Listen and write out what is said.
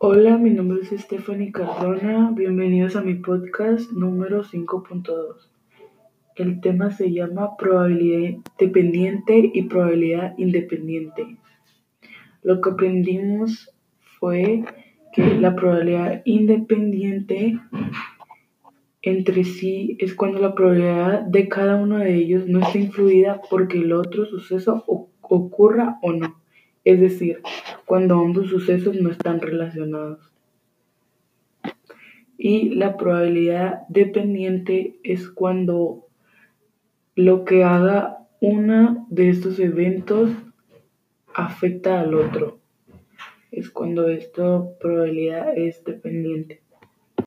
Hola, mi nombre es Stephanie Cardona. Bienvenidos a mi podcast número 5.2. El tema se llama probabilidad dependiente y probabilidad independiente. Lo que aprendimos fue que la probabilidad independiente entre sí es cuando la probabilidad de cada uno de ellos no está influida porque el otro suceso ocurra o no. Es decir, cuando ambos sucesos no están relacionados. Y la probabilidad dependiente es cuando lo que haga uno de estos eventos afecta al otro. Es cuando esta probabilidad es dependiente.